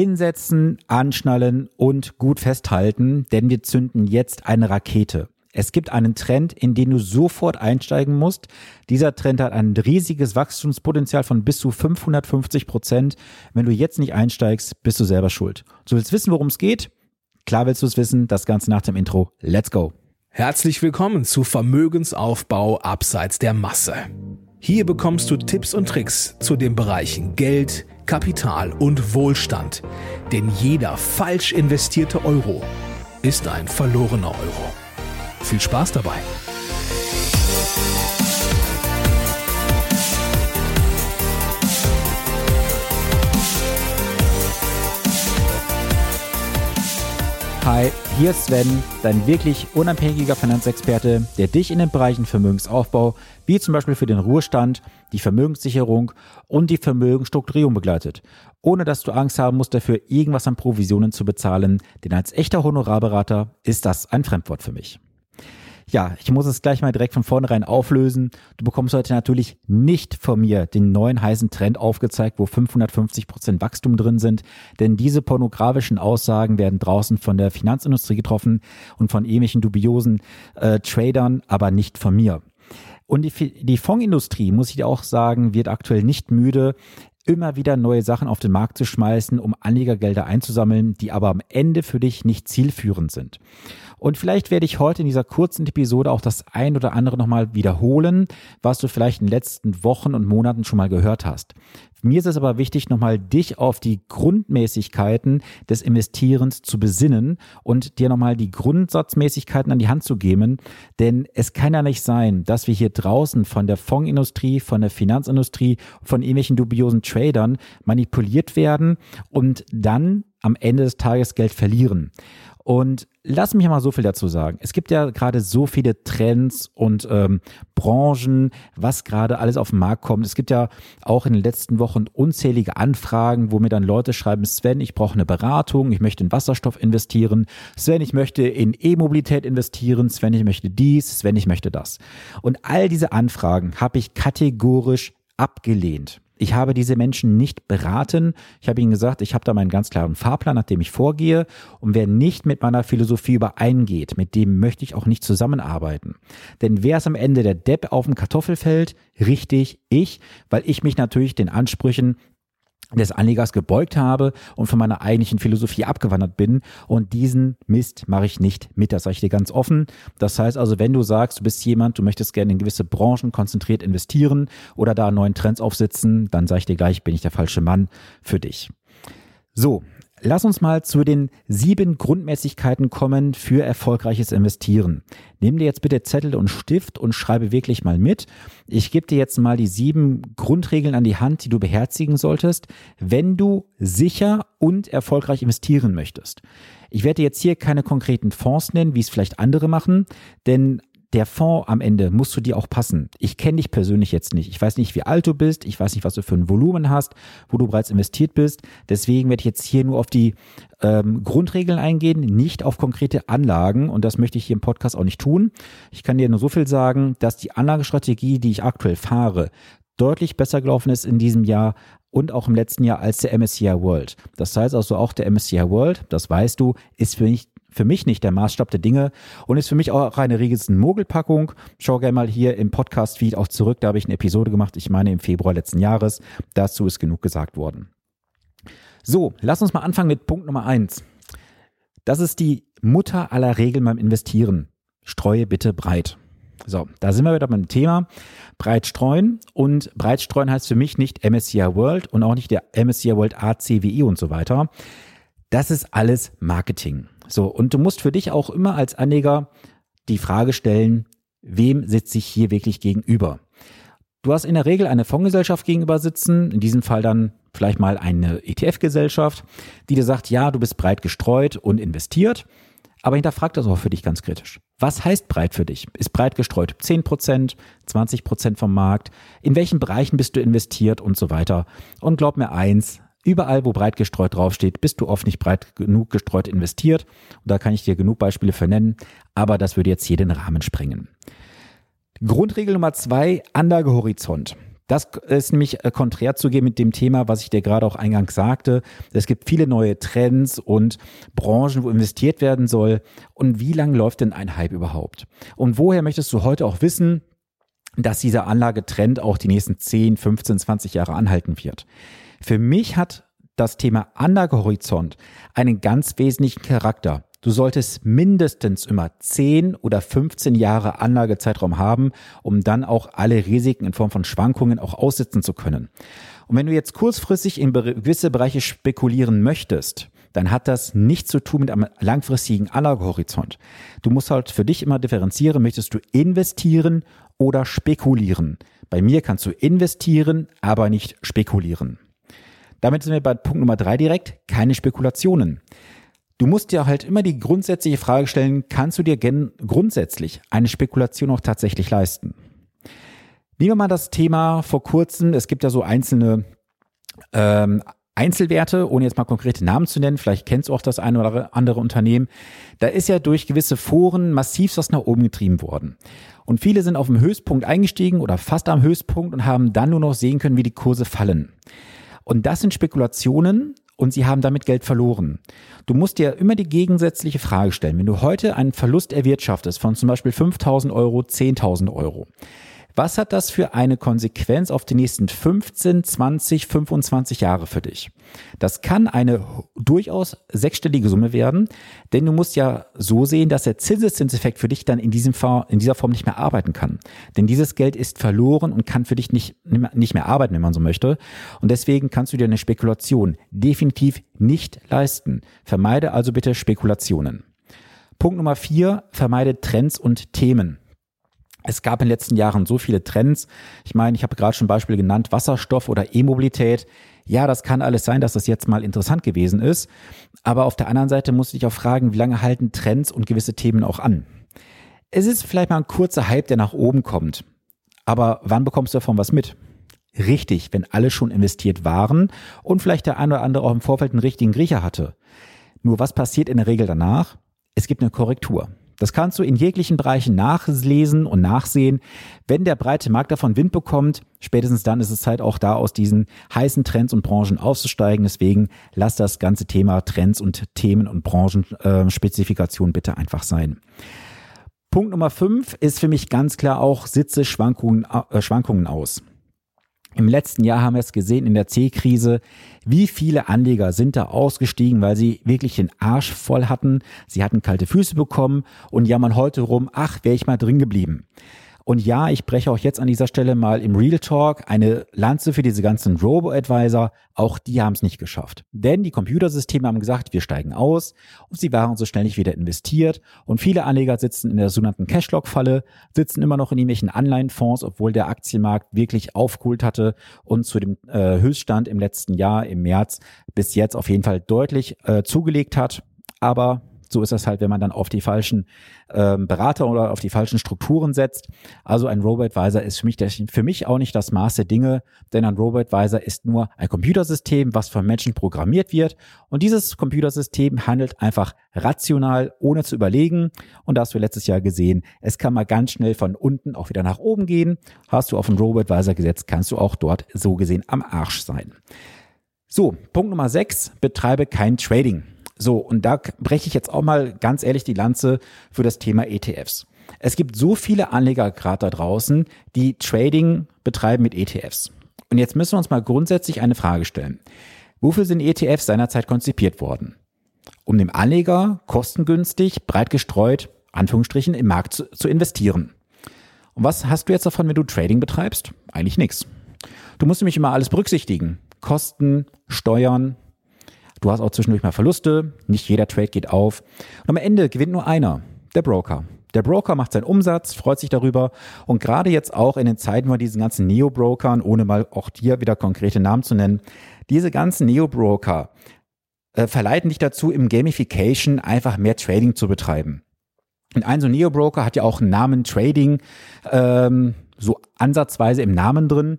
Hinsetzen, anschnallen und gut festhalten, denn wir zünden jetzt eine Rakete. Es gibt einen Trend, in den du sofort einsteigen musst. Dieser Trend hat ein riesiges Wachstumspotenzial von bis zu 550 Prozent. Wenn du jetzt nicht einsteigst, bist du selber schuld. Du willst wissen, worum es geht? Klar willst du es wissen. Das Ganze nach dem Intro. Let's go. Herzlich willkommen zu Vermögensaufbau abseits der Masse. Hier bekommst du Tipps und Tricks zu den Bereichen Geld, Kapital und Wohlstand. Denn jeder falsch investierte Euro ist ein verlorener Euro. Viel Spaß dabei! Hi, hier ist Sven, dein wirklich unabhängiger Finanzexperte, der dich in den Bereichen Vermögensaufbau, wie zum Beispiel für den Ruhestand, die Vermögenssicherung und die Vermögensstrukturierung begleitet, ohne dass du Angst haben musst, dafür irgendwas an Provisionen zu bezahlen, denn als echter Honorarberater ist das ein Fremdwort für mich. Ja, ich muss es gleich mal direkt von vornherein auflösen. Du bekommst heute natürlich nicht von mir den neuen heißen Trend aufgezeigt, wo 550 Prozent Wachstum drin sind, denn diese pornografischen Aussagen werden draußen von der Finanzindustrie getroffen und von ähnlichen dubiosen äh, Tradern, aber nicht von mir. Und die, die Fondsindustrie, muss ich dir auch sagen, wird aktuell nicht müde, immer wieder neue Sachen auf den Markt zu schmeißen, um Anlegergelder einzusammeln, die aber am Ende für dich nicht zielführend sind. Und vielleicht werde ich heute in dieser kurzen Episode auch das ein oder andere nochmal wiederholen, was du vielleicht in den letzten Wochen und Monaten schon mal gehört hast. Mir ist es aber wichtig, nochmal dich auf die Grundmäßigkeiten des Investierens zu besinnen und dir nochmal die Grundsatzmäßigkeiten an die Hand zu geben. Denn es kann ja nicht sein, dass wir hier draußen von der Fondsindustrie, von der Finanzindustrie, von irgendwelchen dubiosen Tradern manipuliert werden und dann am Ende des Tages Geld verlieren. Und lass mich mal so viel dazu sagen. Es gibt ja gerade so viele Trends und ähm, Branchen, was gerade alles auf den Markt kommt. Es gibt ja auch in den letzten Wochen unzählige Anfragen, wo mir dann Leute schreiben, Sven, ich brauche eine Beratung, ich möchte in Wasserstoff investieren, Sven, ich möchte in E-Mobilität investieren, Sven, ich möchte dies, Sven, ich möchte das. Und all diese Anfragen habe ich kategorisch abgelehnt. Ich habe diese Menschen nicht beraten. Ich habe ihnen gesagt, ich habe da meinen ganz klaren Fahrplan, nach dem ich vorgehe. Und wer nicht mit meiner Philosophie übereingeht, mit dem möchte ich auch nicht zusammenarbeiten. Denn wer ist am Ende der Depp auf dem Kartoffelfeld? Richtig, ich, weil ich mich natürlich den Ansprüchen des Anlegers gebeugt habe und von meiner eigentlichen Philosophie abgewandert bin. Und diesen Mist mache ich nicht mit. Das sage ich dir ganz offen. Das heißt also, wenn du sagst, du bist jemand, du möchtest gerne in gewisse Branchen konzentriert investieren oder da neuen Trends aufsitzen, dann sage ich dir gleich, bin ich der falsche Mann für dich. So, Lass uns mal zu den sieben Grundmäßigkeiten kommen für erfolgreiches Investieren. Nimm dir jetzt bitte Zettel und Stift und schreibe wirklich mal mit. Ich gebe dir jetzt mal die sieben Grundregeln an die Hand, die du beherzigen solltest, wenn du sicher und erfolgreich investieren möchtest. Ich werde jetzt hier keine konkreten Fonds nennen, wie es vielleicht andere machen, denn der Fonds am Ende muss zu dir auch passen. Ich kenne dich persönlich jetzt nicht. Ich weiß nicht, wie alt du bist. Ich weiß nicht, was du für ein Volumen hast, wo du bereits investiert bist. Deswegen werde ich jetzt hier nur auf die ähm, Grundregeln eingehen, nicht auf konkrete Anlagen. Und das möchte ich hier im Podcast auch nicht tun. Ich kann dir nur so viel sagen, dass die Anlagestrategie, die ich aktuell fahre, deutlich besser gelaufen ist in diesem Jahr und auch im letzten Jahr als der MSCI World. Das heißt also auch der MSCI World, das weißt du, ist für mich für mich nicht der Maßstab der Dinge und ist für mich auch eine riesen Mogelpackung. Schau gerne mal hier im Podcast-Feed auch zurück, da habe ich eine Episode gemacht, ich meine im Februar letzten Jahres. Dazu ist genug gesagt worden. So, lass uns mal anfangen mit Punkt Nummer eins. Das ist die Mutter aller Regeln beim Investieren. Streue bitte breit. So, da sind wir wieder beim Thema breit streuen und breit streuen heißt für mich nicht MSCI World und auch nicht der MSCI World ACWI und so weiter. Das ist alles Marketing. So, und du musst für dich auch immer als Anleger die Frage stellen, wem sitze ich hier wirklich gegenüber? Du hast in der Regel eine Fondsgesellschaft gegenüber sitzen, in diesem Fall dann vielleicht mal eine ETF-Gesellschaft, die dir sagt, ja, du bist breit gestreut und investiert, aber hinterfrag das auch für dich ganz kritisch. Was heißt breit für dich? Ist breit gestreut 10%, 20% vom Markt? In welchen Bereichen bist du investiert und so weiter? Und glaub mir eins, Überall, wo breit gestreut draufsteht, bist du oft nicht breit genug gestreut investiert. Und da kann ich dir genug Beispiele für nennen, aber das würde jetzt hier den Rahmen sprengen. Grundregel Nummer zwei, Anlagehorizont. Das ist nämlich äh, konträr zu gehen mit dem Thema, was ich dir gerade auch eingangs sagte. Es gibt viele neue Trends und Branchen, wo investiert werden soll. Und wie lange läuft denn ein Hype überhaupt? Und woher möchtest du heute auch wissen, dass dieser Anlagetrend auch die nächsten 10, 15, 20 Jahre anhalten wird? Für mich hat das Thema Anlagehorizont einen ganz wesentlichen Charakter. Du solltest mindestens immer 10 oder 15 Jahre Anlagezeitraum haben, um dann auch alle Risiken in Form von Schwankungen auch aussitzen zu können. Und wenn du jetzt kurzfristig in gewisse Bereiche spekulieren möchtest, dann hat das nichts zu tun mit einem langfristigen Anlagehorizont. Du musst halt für dich immer differenzieren, möchtest du investieren oder spekulieren. Bei mir kannst du investieren, aber nicht spekulieren. Damit sind wir bei Punkt Nummer drei direkt, keine Spekulationen. Du musst dir halt immer die grundsätzliche Frage stellen, kannst du dir grundsätzlich eine Spekulation auch tatsächlich leisten? Nehmen wir mal das Thema vor kurzem, es gibt ja so einzelne ähm, Einzelwerte, ohne jetzt mal konkrete Namen zu nennen, vielleicht kennst du auch das eine oder andere Unternehmen, da ist ja durch gewisse Foren massiv was nach oben getrieben worden. Und viele sind auf dem Höchstpunkt eingestiegen oder fast am Höchstpunkt und haben dann nur noch sehen können, wie die Kurse fallen. Und das sind Spekulationen, und sie haben damit Geld verloren. Du musst dir immer die gegensätzliche Frage stellen. Wenn du heute einen Verlust erwirtschaftest von zum Beispiel 5000 Euro, 10.000 Euro, was hat das für eine Konsequenz auf die nächsten 15, 20, 25 Jahre für dich? Das kann eine durchaus sechsstellige Summe werden, denn du musst ja so sehen, dass der Zinseszinseffekt für dich dann in, diesem Fall, in dieser Form nicht mehr arbeiten kann. Denn dieses Geld ist verloren und kann für dich nicht, nicht mehr arbeiten, wenn man so möchte. Und deswegen kannst du dir eine Spekulation definitiv nicht leisten. Vermeide also bitte Spekulationen. Punkt Nummer vier, vermeide Trends und Themen. Es gab in den letzten Jahren so viele Trends. Ich meine, ich habe gerade schon Beispiele genannt, Wasserstoff oder E-Mobilität. Ja, das kann alles sein, dass das jetzt mal interessant gewesen ist. Aber auf der anderen Seite muss ich auch fragen, wie lange halten Trends und gewisse Themen auch an? Es ist vielleicht mal ein kurzer Hype, der nach oben kommt. Aber wann bekommst du davon was mit? Richtig, wenn alle schon investiert waren und vielleicht der eine oder andere auch im Vorfeld einen richtigen Griecher hatte. Nur was passiert in der Regel danach? Es gibt eine Korrektur. Das kannst du in jeglichen Bereichen nachlesen und nachsehen. Wenn der breite Markt davon Wind bekommt, spätestens dann ist es Zeit auch da aus diesen heißen Trends und Branchen auszusteigen. Deswegen lass das ganze Thema Trends und Themen und Branchenspezifikation bitte einfach sein. Punkt Nummer fünf ist für mich ganz klar auch Sitze Schwankungen, äh, Schwankungen aus. Im letzten Jahr haben wir es gesehen in der C-Krise, wie viele Anleger sind da ausgestiegen, weil sie wirklich den Arsch voll hatten. Sie hatten kalte Füße bekommen und jammern heute rum, ach, wäre ich mal drin geblieben. Und ja, ich breche auch jetzt an dieser Stelle mal im Real Talk eine Lanze für diese ganzen Robo-Advisor. Auch die haben es nicht geschafft. Denn die Computersysteme haben gesagt, wir steigen aus und sie waren so schnell nicht wieder investiert. Und viele Anleger sitzen in der sogenannten Cashlog-Falle, sitzen immer noch in irgendwelchen Anleihenfonds, obwohl der Aktienmarkt wirklich aufgeholt hatte und zu dem äh, Höchststand im letzten Jahr, im März, bis jetzt auf jeden Fall deutlich äh, zugelegt hat. Aber so ist das halt, wenn man dann auf die falschen ähm, Berater oder auf die falschen Strukturen setzt. Also ein Robo-Advisor ist für mich, für mich auch nicht das Maß der Dinge, denn ein Robo-Advisor ist nur ein Computersystem, was von Menschen programmiert wird. Und dieses Computersystem handelt einfach rational, ohne zu überlegen. Und da hast du letztes Jahr gesehen, es kann mal ganz schnell von unten auch wieder nach oben gehen. Hast du auf einen Robo-Advisor gesetzt, kannst du auch dort so gesehen am Arsch sein. So, Punkt Nummer 6, betreibe kein Trading. So, und da breche ich jetzt auch mal ganz ehrlich die Lanze für das Thema ETFs. Es gibt so viele Anleger gerade da draußen, die Trading betreiben mit ETFs. Und jetzt müssen wir uns mal grundsätzlich eine Frage stellen. Wofür sind ETFs seinerzeit konzipiert worden? Um dem Anleger kostengünstig, breit gestreut, Anführungsstrichen, im Markt zu, zu investieren. Und was hast du jetzt davon, wenn du Trading betreibst? Eigentlich nichts. Du musst nämlich immer alles berücksichtigen. Kosten, Steuern, Du hast auch zwischendurch mal Verluste, nicht jeder Trade geht auf. Und am Ende gewinnt nur einer, der Broker. Der Broker macht seinen Umsatz, freut sich darüber und gerade jetzt auch in den Zeiten von diesen ganzen Neo-Brokern, ohne mal auch hier wieder konkrete Namen zu nennen, diese ganzen Neo-Broker äh, verleiten dich dazu, im Gamification einfach mehr Trading zu betreiben. Und ein so Neo-Broker hat ja auch einen Namen Trading, ähm, so ansatzweise im Namen drin.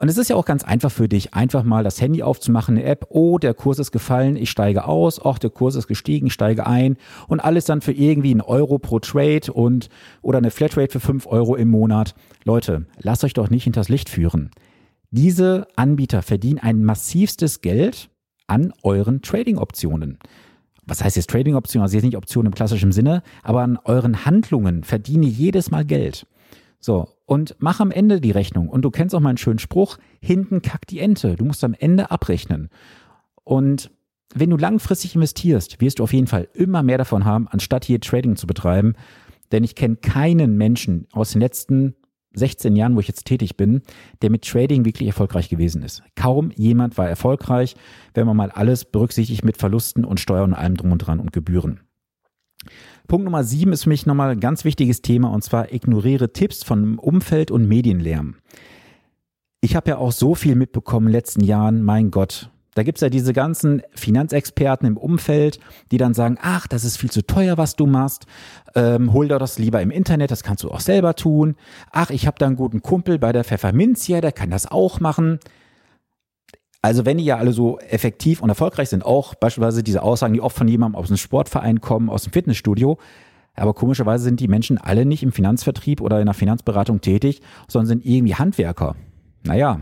Und es ist ja auch ganz einfach für dich, einfach mal das Handy aufzumachen, eine App, oh, der Kurs ist gefallen, ich steige aus, ach, der Kurs ist gestiegen, ich steige ein und alles dann für irgendwie einen Euro pro Trade und oder eine Flatrate für fünf Euro im Monat. Leute, lasst euch doch nicht hinters Licht führen. Diese Anbieter verdienen ein massivstes Geld an euren Trading-Optionen. Was heißt jetzt Trading-Optionen? Also jetzt nicht Optionen im klassischen Sinne, aber an euren Handlungen verdiene jedes Mal Geld. So, und mach am Ende die Rechnung. Und du kennst auch meinen schönen Spruch, hinten kackt die Ente. Du musst am Ende abrechnen. Und wenn du langfristig investierst, wirst du auf jeden Fall immer mehr davon haben, anstatt hier Trading zu betreiben. Denn ich kenne keinen Menschen aus den letzten 16 Jahren, wo ich jetzt tätig bin, der mit Trading wirklich erfolgreich gewesen ist. Kaum jemand war erfolgreich, wenn man mal alles berücksichtigt mit Verlusten und Steuern und allem drum und dran und Gebühren. Punkt Nummer sieben ist für mich nochmal ein ganz wichtiges Thema und zwar ignoriere Tipps von Umfeld und Medienlärm. Ich habe ja auch so viel mitbekommen in den letzten Jahren, mein Gott, da gibt's ja diese ganzen Finanzexperten im Umfeld, die dann sagen, ach, das ist viel zu teuer, was du machst. Ähm, hol dir das lieber im Internet, das kannst du auch selber tun. Ach, ich habe da einen guten Kumpel bei der Pfefferminzia, der kann das auch machen. Also wenn die ja alle so effektiv und erfolgreich sind, auch beispielsweise diese Aussagen, die oft von jemandem aus einem Sportverein kommen, aus dem Fitnessstudio, aber komischerweise sind die Menschen alle nicht im Finanzvertrieb oder in der Finanzberatung tätig, sondern sind irgendwie Handwerker. Naja,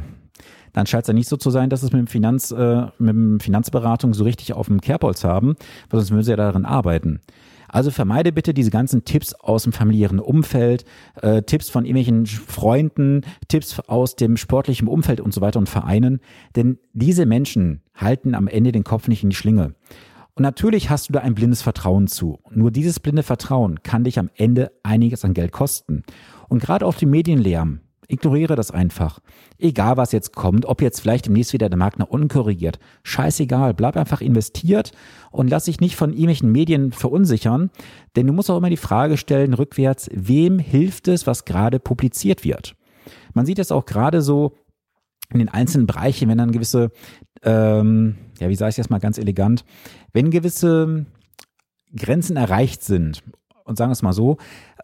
dann scheint es ja nicht so zu sein, dass es mit dem Finanz, äh, mit dem Finanzberatung so richtig auf dem Kerbholz haben, weil sonst würden sie ja darin arbeiten. Also vermeide bitte diese ganzen Tipps aus dem familiären Umfeld, äh, Tipps von irgendwelchen Freunden, Tipps aus dem sportlichen Umfeld und so weiter und Vereinen, denn diese Menschen halten am Ende den Kopf nicht in die Schlinge. Und natürlich hast du da ein blindes Vertrauen zu. Nur dieses blinde Vertrauen kann dich am Ende einiges an Geld kosten. Und gerade auf dem Medienlärm Ignoriere das einfach. Egal, was jetzt kommt, ob jetzt vielleicht demnächst wieder der Markt nach unten korrigiert. Scheißegal, bleib einfach investiert und lass dich nicht von irgendwelchen Medien verunsichern, denn du musst auch immer die Frage stellen, rückwärts, wem hilft es, was gerade publiziert wird? Man sieht es auch gerade so in den einzelnen Bereichen, wenn dann gewisse, ähm, ja, wie sage ich das mal ganz elegant, wenn gewisse Grenzen erreicht sind und sagen wir es mal so,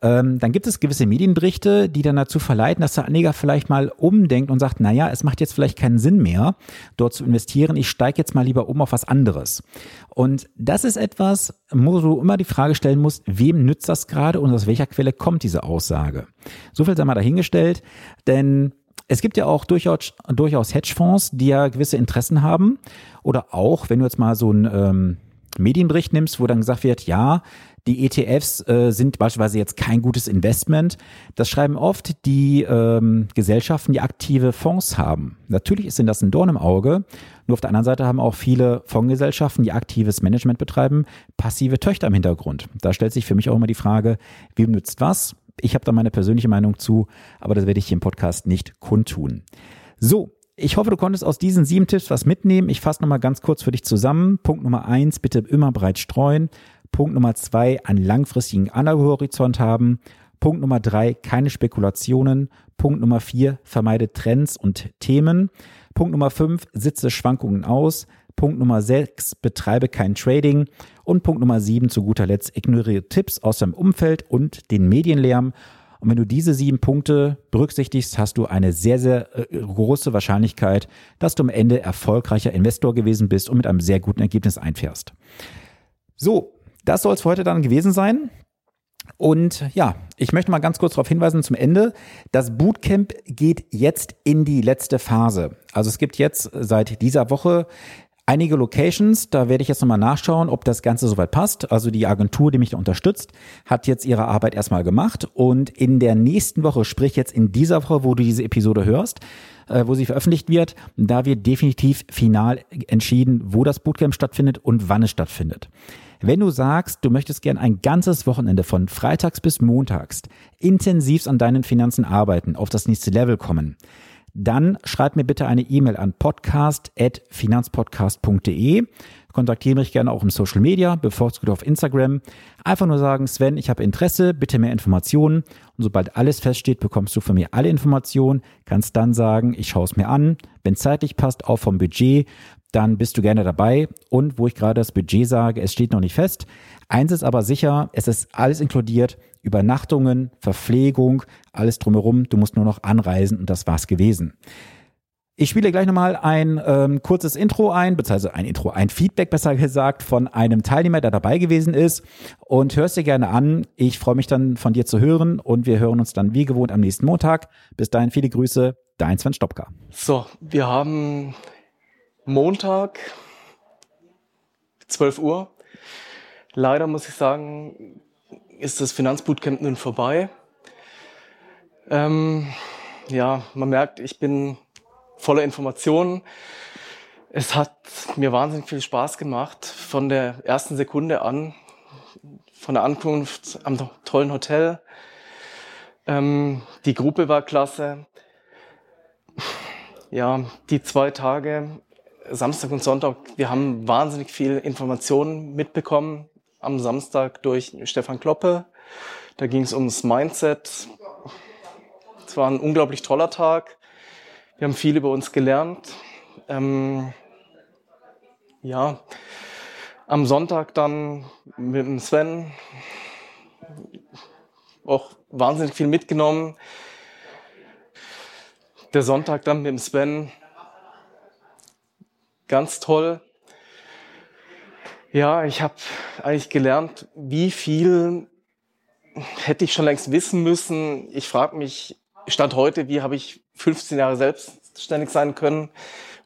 ähm, dann gibt es gewisse Medienberichte, die dann dazu verleiten, dass der Anleger vielleicht mal umdenkt und sagt, naja, es macht jetzt vielleicht keinen Sinn mehr, dort zu investieren, ich steige jetzt mal lieber um auf was anderes. Und das ist etwas, wo du immer die Frage stellen musst, wem nützt das gerade und aus welcher Quelle kommt diese Aussage? So viel sei mal dahingestellt, denn es gibt ja auch durchaus, durchaus Hedgefonds, die ja gewisse Interessen haben. Oder auch, wenn du jetzt mal so einen ähm, Medienbericht nimmst, wo dann gesagt wird, ja, die ETFs äh, sind beispielsweise jetzt kein gutes Investment. Das schreiben oft die ähm, Gesellschaften, die aktive Fonds haben. Natürlich sind das ein Dorn im Auge. Nur auf der anderen Seite haben auch viele Fondsgesellschaften, die aktives Management betreiben, passive Töchter im Hintergrund. Da stellt sich für mich auch immer die Frage, wem nützt was? Ich habe da meine persönliche Meinung zu, aber das werde ich hier im Podcast nicht kundtun. So, ich hoffe, du konntest aus diesen sieben Tipps was mitnehmen. Ich fasse nochmal ganz kurz für dich zusammen. Punkt Nummer eins, bitte immer breit streuen. Punkt Nummer zwei, einen langfristigen Anlagehorizont haben. Punkt Nummer drei, keine Spekulationen. Punkt Nummer vier, vermeide Trends und Themen. Punkt Nummer fünf, sitze Schwankungen aus. Punkt Nummer sechs, betreibe kein Trading. Und Punkt Nummer sieben, zu guter Letzt, ignoriere Tipps aus deinem Umfeld und den Medienlärm. Und wenn du diese sieben Punkte berücksichtigst, hast du eine sehr, sehr äh, große Wahrscheinlichkeit, dass du am Ende erfolgreicher Investor gewesen bist und mit einem sehr guten Ergebnis einfährst. So, das soll es für heute dann gewesen sein. Und ja, ich möchte mal ganz kurz darauf hinweisen zum Ende. Das Bootcamp geht jetzt in die letzte Phase. Also es gibt jetzt seit dieser Woche einige Locations. Da werde ich jetzt nochmal nachschauen, ob das Ganze soweit passt. Also die Agentur, die mich da unterstützt, hat jetzt ihre Arbeit erstmal gemacht. Und in der nächsten Woche, sprich jetzt in dieser Woche, wo du diese Episode hörst, äh, wo sie veröffentlicht wird, da wird definitiv final entschieden, wo das Bootcamp stattfindet und wann es stattfindet. Wenn du sagst, du möchtest gern ein ganzes Wochenende von Freitags bis Montags intensivst an deinen Finanzen arbeiten, auf das nächste Level kommen, dann schreib mir bitte eine E-Mail an podcast.finanzpodcast.de. Kontaktiere mich gerne auch im Social Media, bevorzugt auf Instagram. Einfach nur sagen, Sven, ich habe Interesse, bitte mehr Informationen. Und sobald alles feststeht, bekommst du von mir alle Informationen, kannst dann sagen, ich schaue es mir an. Wenn zeitlich passt, auch vom Budget, dann bist du gerne dabei. Und wo ich gerade das Budget sage, es steht noch nicht fest. Eins ist aber sicher, es ist alles inkludiert. Übernachtungen, Verpflegung, alles drumherum. Du musst nur noch anreisen und das war's gewesen. Ich spiele gleich nochmal ein ähm, kurzes Intro ein, beziehungsweise ein Intro, ein Feedback besser gesagt von einem Teilnehmer, der dabei gewesen ist und hörst dir gerne an. Ich freue mich dann von dir zu hören und wir hören uns dann wie gewohnt am nächsten Montag. Bis dahin viele Grüße, dein Sven Stopka. So, wir haben Montag, 12 Uhr. Leider muss ich sagen, ist das Finanzbootcamp nun vorbei. Ähm, ja, man merkt, ich bin voller Informationen. Es hat mir wahnsinnig viel Spaß gemacht von der ersten Sekunde an, von der Ankunft am tollen Hotel. Ähm, die Gruppe war klasse. Ja, die zwei Tage, Samstag und Sonntag, wir haben wahnsinnig viel Informationen mitbekommen. Am Samstag durch Stefan Kloppe. Da ging es ums Mindset. Es war ein unglaublich toller Tag. Wir haben viel über uns gelernt. Ähm, ja, am Sonntag dann mit dem Sven auch wahnsinnig viel mitgenommen. Der Sonntag dann mit dem Sven ganz toll. Ja, ich habe eigentlich gelernt, wie viel hätte ich schon längst wissen müssen. Ich frage mich, Stand heute, wie habe ich 15 Jahre selbstständig sein können,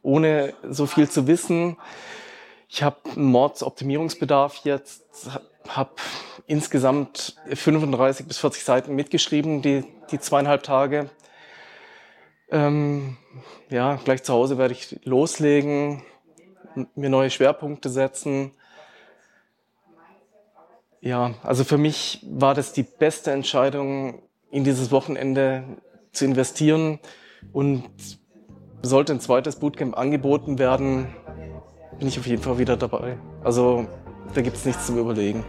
ohne so viel zu wissen. Ich habe einen Mordsoptimierungsbedarf jetzt, habe insgesamt 35 bis 40 Seiten mitgeschrieben, die, die zweieinhalb Tage. Ähm, ja, gleich zu Hause werde ich loslegen, mir neue Schwerpunkte setzen. Ja, also für mich war das die beste Entscheidung, in dieses Wochenende zu investieren und sollte ein zweites Bootcamp angeboten werden, bin ich auf jeden Fall wieder dabei. Also da gibt es nichts zum Überlegen.